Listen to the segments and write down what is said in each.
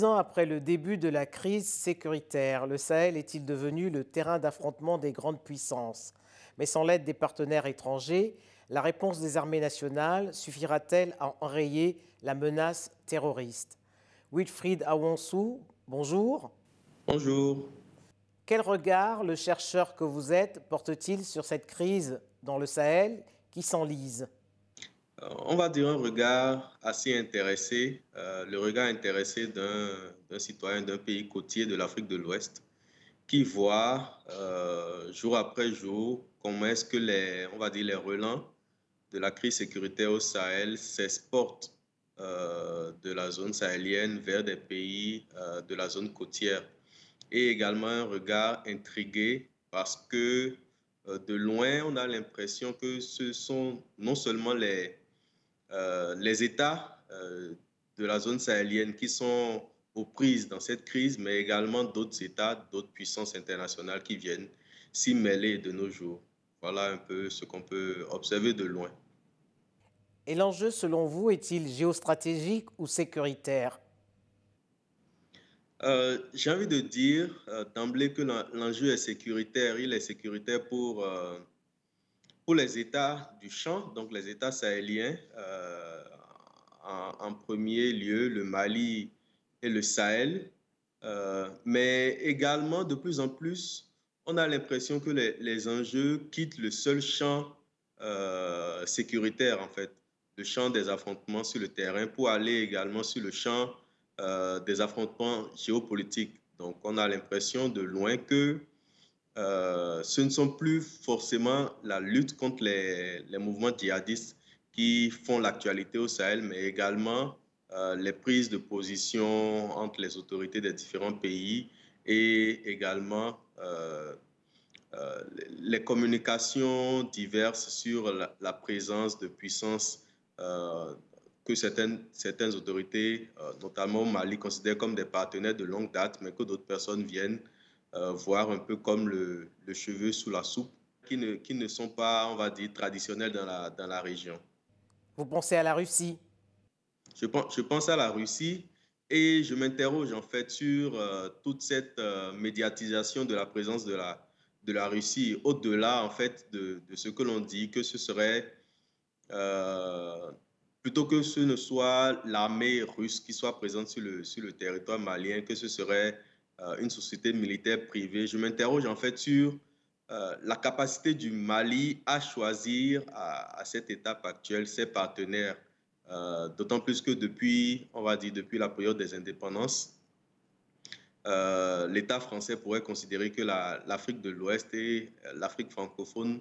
Dix ans après le début de la crise sécuritaire, le Sahel est-il devenu le terrain d'affrontement des grandes puissances? Mais sans l'aide des partenaires étrangers, la réponse des armées nationales suffira-t-elle à enrayer la menace terroriste? Wilfried Awonsou, bonjour. Bonjour. Quel regard le chercheur que vous êtes porte-t-il sur cette crise dans le Sahel qui s'enlise? On va dire un regard assez intéressé, euh, le regard intéressé d'un citoyen d'un pays côtier de l'Afrique de l'Ouest qui voit euh, jour après jour comment est-ce que les, on va dire les relents de la crise sécuritaire au Sahel s'exportent euh, de la zone sahélienne vers des pays de la zone côtière. Et également un regard intrigué parce que de loin, on a l'impression que ce sont non seulement les, les États euh, de la zone sahélienne qui sont aux prises dans cette crise, mais également d'autres États, d'autres puissances internationales qui viennent s'y mêler de nos jours. Voilà un peu ce qu'on peut observer de loin. Et l'enjeu, selon vous, est-il géostratégique ou sécuritaire? Euh, J'ai envie de dire d'emblée que l'enjeu est sécuritaire. Il est sécuritaire pour pour les États du champ, donc les États sahéliens, euh, en, premier lieu le Mali et le Sahel, euh, mais également de plus en plus, on a l'impression que les, enjeux quittent le seul champ euh, sécuritaire, en fait, le champ des affrontements sur le terrain, pour aller également sur le champ des affrontements géopolitiques. Donc on a l'impression de loin que euh, ce ne sont plus forcément la lutte contre les, mouvements djihadistes qui font l'actualité au Sahel, mais également euh, les prises de position entre les autorités des différents pays et également euh, les communications diverses sur la, présence de puissances que certaines, certaines autorités, notamment au Mali, considèrent comme des partenaires de longue date, mais que d'autres personnes viennent euh, voire un peu comme le, cheveu sous la soupe, qui ne, qui ne sont pas, on va dire, traditionnels dans la, dans la région. Vous pensez à la Russie? Je pense, je pense à la Russie et je m'interroge en fait sur euh, toute cette euh, médiatisation de la présence de la, de la Russie, au-delà en fait de, de ce que l'on dit, que ce serait, plutôt que ce ne soit l'armée russe qui soit présente sur le, sur le territoire malien, que ce serait euh, une société militaire privée. Je m'interroge en fait sur euh, la capacité du Mali à choisir à, cette étape actuelle ses partenaires, euh, d'autant plus que depuis, on va dire, depuis la période des indépendances, l'État français pourrait considérer que l'Afrique de l'Ouest et l'Afrique francophone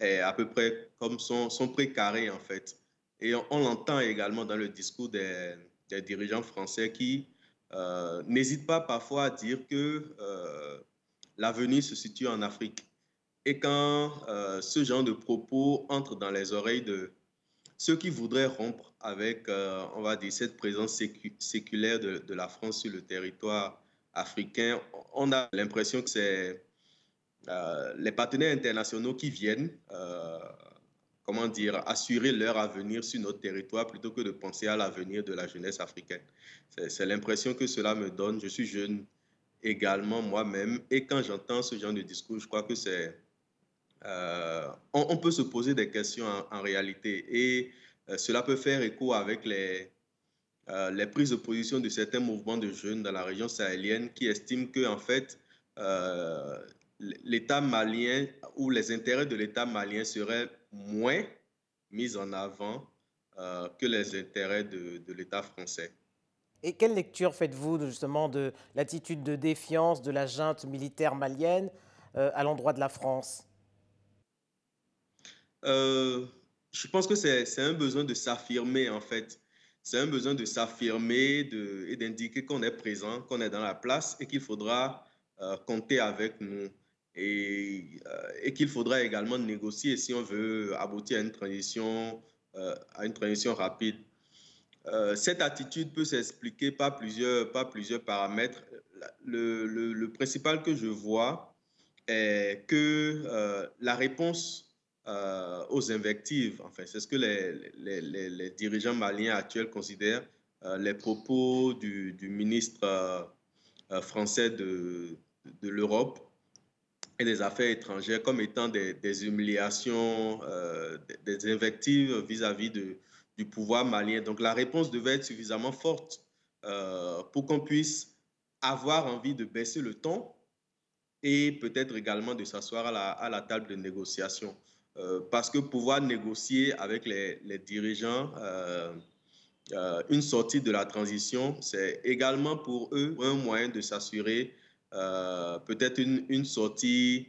est à peu près comme son, son précaré en fait. Et on, l'entend également dans le discours des dirigeants français qui euh, n'hésite pas parfois à dire que euh, l'avenir se situe en Afrique. Et quand euh, ce genre de propos entre dans les oreilles de ceux qui voudraient rompre avec, on va dire, cette présence séculaire de, la France sur le territoire africain, on a l'impression que c'est les partenaires internationaux qui viennent comment dire, assurer leur avenir sur notre territoire plutôt que de penser à l'avenir de la jeunesse africaine. C'est l'impression que cela me donne. Je suis jeune également moi-même et quand j'entends ce genre de discours, je crois que c'est... Euh, on, peut se poser des questions en, réalité et euh, cela peut faire écho avec les, euh, les prises de position de certains mouvements de jeunes dans la région sahélienne qui estiment que en fait l'État malien ou les intérêts de l'État malien seraient moins mis en avant euh, que les intérêts de, l'État français. Et quelle lecture faites-vous justement de l'attitude de défiance de la junte militaire malienne euh, à l'endroit de la France? Euh, Je pense que c'est un besoin de s'affirmer en fait. C'est un besoin de s'affirmer et d'indiquer qu'on est présent, qu'on est dans la place et qu'il faudra compter avec nous et, euh, et qu'il faudra également négocier si on veut aboutir à une transition, euh, à une transition rapide. Euh, cette attitude peut s'expliquer par plusieurs, par plusieurs paramètres. Le, principal que je vois est que la réponse aux invectives, enfin, c'est ce que les, dirigeants maliens actuels considèrent, les propos du, ministre français de l'Europe et des Affaires étrangères comme étant des, humiliations, des, invectives vis-à-vis du pouvoir malien. Donc la réponse devait être suffisamment forte pour qu'on puisse avoir envie de baisser le ton et peut-être également de s'asseoir à la, table de négociation. Euh, parce que pouvoir négocier avec les, dirigeants euh, euh, une sortie de la transition, c'est également pour eux un moyen de s'assurer peut-être une, sortie,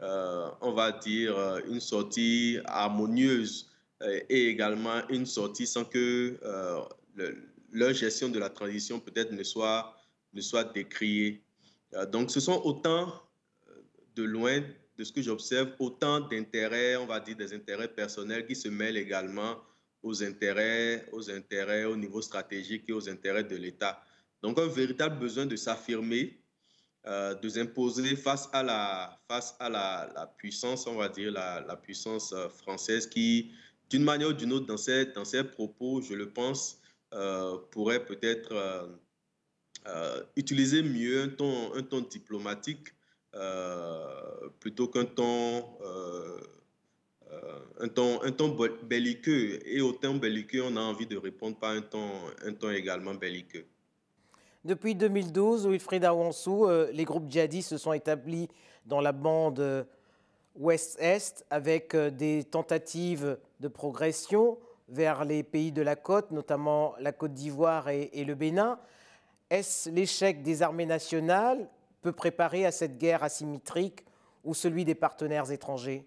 on va dire, une sortie harmonieuse et également une sortie sans que leur gestion de la transition peut-être ne soit, ne soit décriée. Euh, donc, ce sont autant euh, de loin de ce que j'observe, autant d'intérêts, on va dire des intérêts personnels qui se mêlent également aux intérêts, aux intérêts au niveau stratégique et aux intérêts de l'État. Donc, un véritable besoin de s'affirmer, euh, de s'imposer face à la, face à la, puissance, on va dire, la, puissance française qui, d'une manière ou d'une autre, dans ses, dans ses propos, je le pense, pourrait peut-être euh, utiliser mieux un ton, un ton diplomatique euh, plutôt qu'un ton, euh, un ton, un ton belliqueux. Et au ton belliqueux, on a envie de répondre par un ton, un ton également belliqueux. Depuis 2012, Wilfried Awansou, les groupes djihadistes se sont établis dans la bande ouest-est avec des tentatives de progression vers les pays de la côte, notamment la Côte d'Ivoire et, et, le Bénin. Est-ce l'échec des armées nationales peut préparer à cette guerre asymétrique ou celui des partenaires étrangers?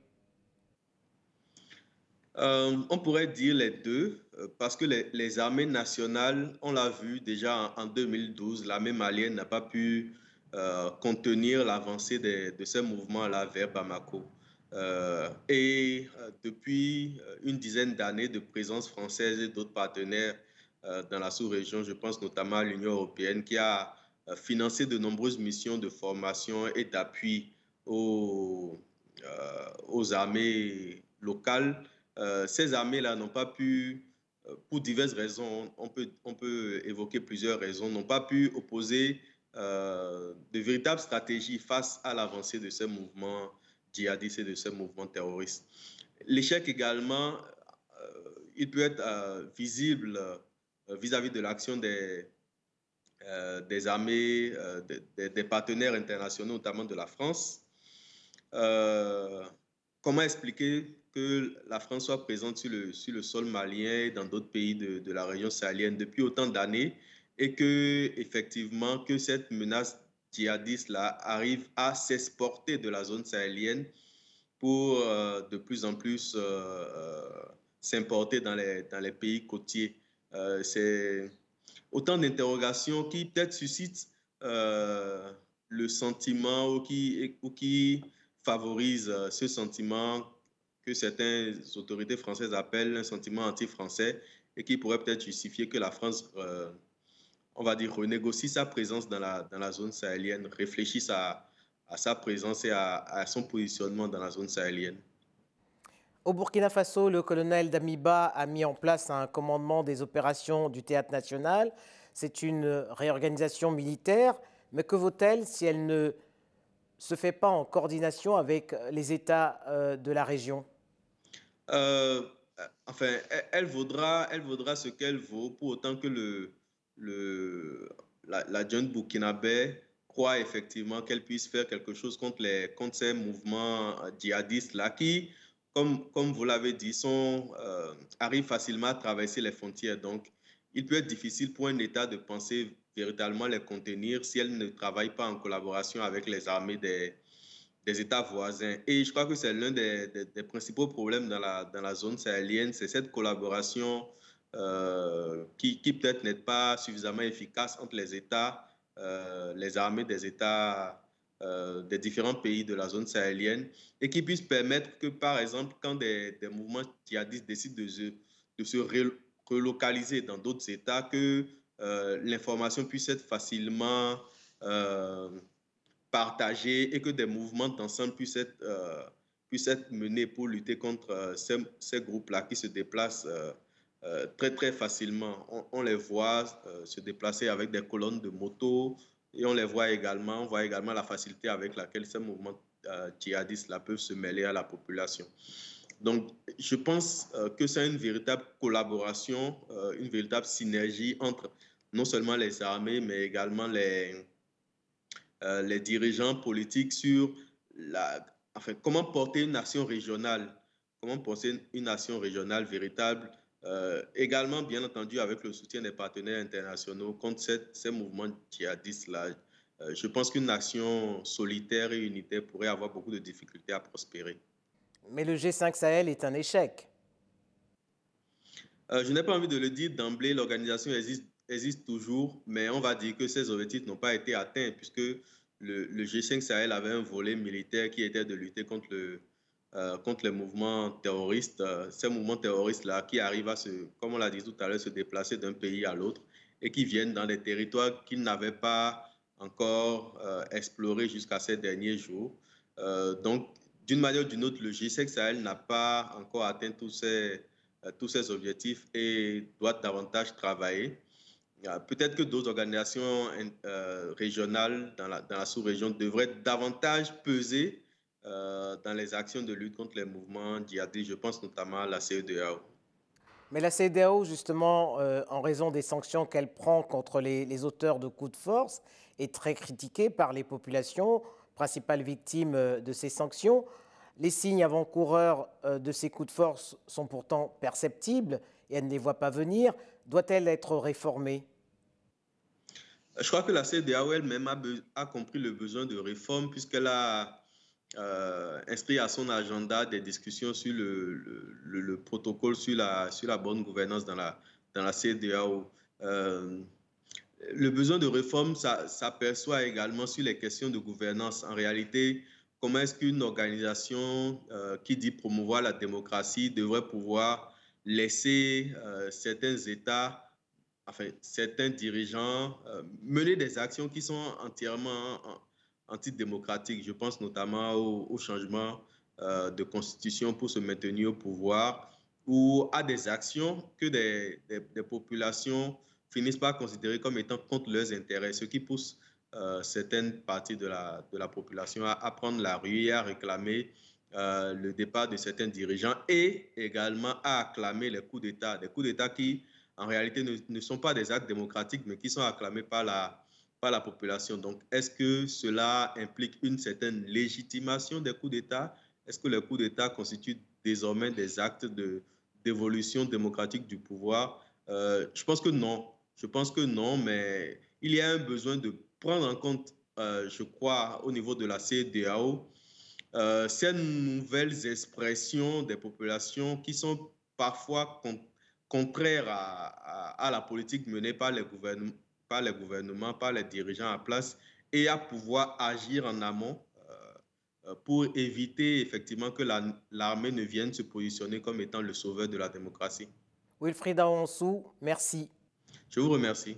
Euh, On pourrait dire les deux, euh, parce que les, armées nationales, on l'a vu déjà en, 2012, l'armée malienne n'a pas pu euh, contenir l'avancée de, ces mouvements-là vers Bamako. et depuis une dizaine d'années de présence française et d'autres partenaires dans la sous-région. Je pense notamment à l'Union européenne qui a financé de nombreuses missions de formation et d'appui aux, armées locales. Ces armées-là n'ont pas pu, pour diverses raisons, on peut, on peut évoquer plusieurs raisons, n'ont pas pu opposer de véritables stratégies face à l'avancée de ces mouvements djihadistes et de ces mouvements terroristes. L'échec également, il peut être visible euh, vis-à-vis de l'action des, euh, des armées, euh, des, partenaires internationaux, notamment de la France. comment expliquer que la France soit présente sur le, sol malien et dans d'autres pays de, la région sahélienne depuis autant d'années et que effectivement que cette menace djihadiste là arrive à s'exporter de la zone sahélienne pour de plus en plus s'importer dans les, dans les pays côtiers. Euh, c'est autant d'interrogations qui peut-être suscitent euh, le sentiment ou qui, favorisent euh, ce sentiment que certaines autorités françaises appellent un sentiment anti-français et qui pourrait peut-être justifier que la France, on va dire, renégocie sa présence dans la, zone sahélienne, réfléchisse à, à sa présence et à, à, son positionnement dans la zone sahélienne. Au Burkina Faso, le colonel Damiba a mis en place un commandement des opérations du théâtre national. C'est une réorganisation militaire, mais que vaut-elle si elle ne se fait pas en coordination avec les États euh, de la région? Euh, Enfin, elle vaudra, elle vaudra ce qu'elle vaut, pour autant que le, la, la jeune burkinabé croit effectivement qu'elle puisse faire quelque chose contre, les, contre ces mouvements djihadistes-là qui comme, comme vous l'avez dit, sont, euh, arrivent facilement à traverser les frontières. Donc, il peut être difficile pour un État de penser véritablement les contenir si elle ne travaille pas en collaboration avec les armées des, des États voisins. Et je crois que c'est l'un des, des, principaux problèmes dans la, dans la zone sahélienne, c'est cette collaboration euh, qui, qui peut-être n'est pas suffisamment efficace entre les États, euh, les armées des États euh, des différents pays de la zone sahélienne et qui puisse permettre que, par exemple, quand des, mouvements djihadistes décident de se, de se relocaliser dans d'autres États, que l'information puisse être facilement partagée et que des mouvements d'ensemble puissent être, puissent être menés pour lutter contre ces, ces groupes-là qui se déplacent très très facilement. On, les voit se déplacer avec des colonnes de motos et on les voit également, on voit également la facilité avec laquelle ces mouvements djihadistes là, peuvent se mêler à la population. Donc, je pense que c'est une véritable collaboration, une véritable synergie entre non seulement les armées, mais également les, les dirigeants politiques sur la, enfin, comment porter une nation régionale, comment porter une nation régionale véritable, euh, également bien entendu avec le soutien des partenaires internationaux contre ces mouvements djihadistes-là. Euh, je pense qu'une nation solitaire et unitaire pourrait avoir beaucoup de difficultés à prospérer. Mais le G5 Sahel est un échec. Euh, je n'ai pas envie de le dire d'emblée, l'organisation existe, existe toujours, mais on va dire que ses objectifs n'ont pas été atteints puisque le, G5 Sahel avait un volet militaire qui était de lutter contre, le, euh, contre les mouvements terroristes. Euh, ces mouvements terroristes-là qui arrivent à se, comme on l'a dit tout à l'heure, se déplacer d'un pays à l'autre et qui viennent dans des territoires qu'ils n'avaient pas encore euh, explorés jusqu'à ces derniers jours. donc, d'une manière ou d'une autre, le G5 Sahel n'a pas encore atteint tous ces, tous ces objectifs et doit davantage travailler. Peut-être que d'autres organisations euh, régionales dans la, sous-région devraient davantage peser euh, dans les actions de lutte contre les mouvements djihadistes. Je pense notamment à la CEDEAO. Mais la CEDEAO, justement, euh, en raison des sanctions qu'elle prend contre les, auteurs de coups de force, est très critiquée par les populations, principales victimes de ces sanctions. Les signes avant-coureurs de ces coups de force sont pourtant perceptibles et elle ne les voit pas venir. Doit-elle être réformée? Je crois que la CDAO elle-même a, compris le besoin de réforme puisqu'elle a euh, inscrit à son agenda des discussions sur le, protocole sur la, bonne gouvernance dans la, dans CDAO. Euh, le besoin de réforme s'aperçoit également sur les questions de gouvernance. En réalité, comment est-ce qu'une organisation euh, qui dit promouvoir la démocratie devrait pouvoir laisser certains États enfin, certains dirigeants euh, mener des actions qui sont entièrement antidémocratiques. Je pense notamment au, changement euh, de constitution pour se maintenir au pouvoir ou à des actions que des, populations finissent par considérer comme étant contre leurs intérêts, ce qui pousse euh, certaines parties de la, de la population à, prendre la rue et à réclamer le départ de certains dirigeants et également à acclamer les coups d'État, des coups d'État qui en réalité ne, sont pas des actes démocratiques, mais qui sont acclamés par la, par la population. Donc, est-ce que cela implique une certaine légitimation des coups d'État? Est-ce que les coups d'État constituent désormais des actes d'évolution démocratique du pouvoir? Euh, Je pense que non. Je pense que non, mais il y a un besoin de prendre en compte, euh, je crois, au niveau de la CEDAO, euh, ces nouvelles expressions des populations qui sont parfois contraire à, la politique menée par les, gouvernements, par les gouvernements, par les dirigeants en place, et à pouvoir agir en amont euh, euh, pour éviter effectivement que l'armée ne vienne se positionner comme étant le sauveur de la démocratie. Wilfried Aonsou, merci. Je vous remercie.